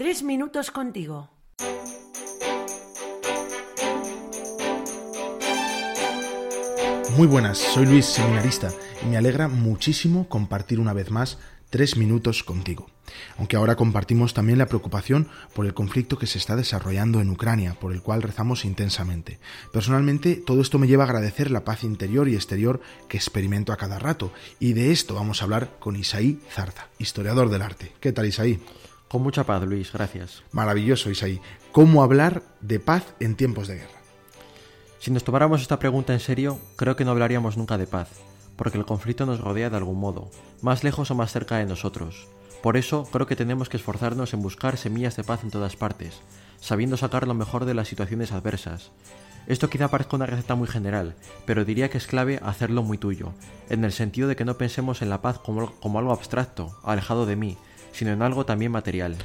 Tres minutos contigo. Muy buenas, soy Luis, seminarista, y me alegra muchísimo compartir una vez más tres minutos contigo. Aunque ahora compartimos también la preocupación por el conflicto que se está desarrollando en Ucrania, por el cual rezamos intensamente. Personalmente, todo esto me lleva a agradecer la paz interior y exterior que experimento a cada rato, y de esto vamos a hablar con Isaí Zarza, historiador del arte. ¿Qué tal, Isaí? Con mucha paz, Luis, gracias. Maravilloso, Isaí. ¿Cómo hablar de paz en tiempos de guerra? Si nos tomáramos esta pregunta en serio, creo que no hablaríamos nunca de paz, porque el conflicto nos rodea de algún modo, más lejos o más cerca de nosotros. Por eso creo que tenemos que esforzarnos en buscar semillas de paz en todas partes, sabiendo sacar lo mejor de las situaciones adversas. Esto quizá parezca una receta muy general, pero diría que es clave hacerlo muy tuyo, en el sentido de que no pensemos en la paz como, como algo abstracto, alejado de mí, sino en algo también material.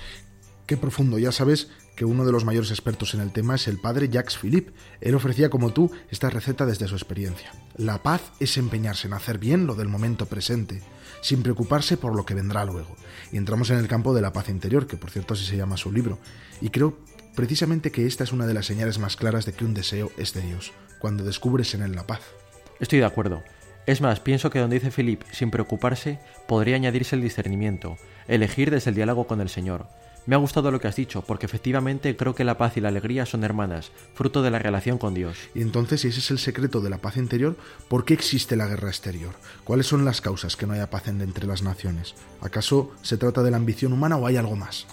Qué profundo, ya sabes que uno de los mayores expertos en el tema es el padre Jacques Philippe. Él ofrecía como tú esta receta desde su experiencia. La paz es empeñarse en hacer bien lo del momento presente, sin preocuparse por lo que vendrá luego. Y entramos en el campo de la paz interior, que por cierto así se llama su libro. Y creo precisamente que esta es una de las señales más claras de que un deseo es de Dios, cuando descubres en él la paz. Estoy de acuerdo. Es más, pienso que donde dice Philippe, sin preocuparse, podría añadirse el discernimiento, elegir desde el diálogo con el Señor. Me ha gustado lo que has dicho, porque efectivamente creo que la paz y la alegría son hermanas, fruto de la relación con Dios. Y entonces, si ese es el secreto de la paz interior, ¿por qué existe la guerra exterior? ¿Cuáles son las causas que no haya paz entre las naciones? ¿Acaso se trata de la ambición humana o hay algo más?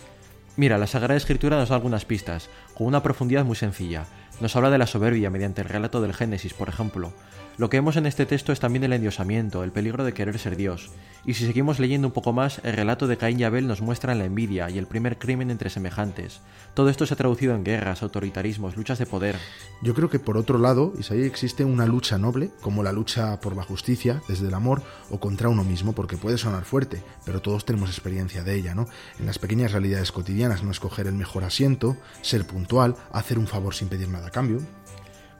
Mira, la Sagrada Escritura nos da algunas pistas, con una profundidad muy sencilla. Nos habla de la soberbia mediante el relato del Génesis, por ejemplo. Lo que vemos en este texto es también el endiosamiento, el peligro de querer ser Dios. Y si seguimos leyendo un poco más, el relato de Caín y Abel nos muestra la envidia y el primer crimen entre semejantes. Todo esto se ha traducido en guerras, autoritarismos, luchas de poder. Yo creo que por otro lado, Isaías, existe una lucha noble, como la lucha por la justicia, desde el amor, o contra uno mismo, porque puede sonar fuerte, pero todos tenemos experiencia de ella, ¿no? En las pequeñas realidades cotidianas, no escoger el mejor asiento, ser puntual, hacer un favor sin pedir nada a cambio.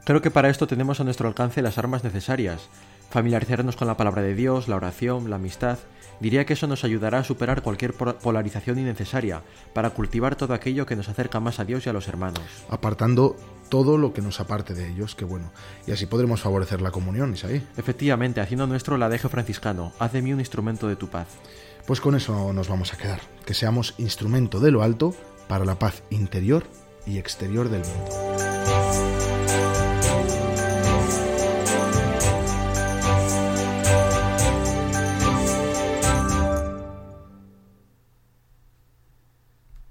Creo que para esto tenemos a nuestro alcance las armas necesarias. Familiarizarnos con la palabra de Dios, la oración, la amistad. Diría que eso nos ayudará a superar cualquier polarización innecesaria, para cultivar todo aquello que nos acerca más a Dios y a los hermanos. Apartando todo lo que nos aparte de ellos, que bueno. Y así podremos favorecer la comunión, Isaí. Efectivamente, haciendo nuestro la deje franciscano. Haz de mí un instrumento de tu paz. Pues con eso nos vamos a quedar. Que seamos instrumento de lo alto para la paz interior y exterior del mundo.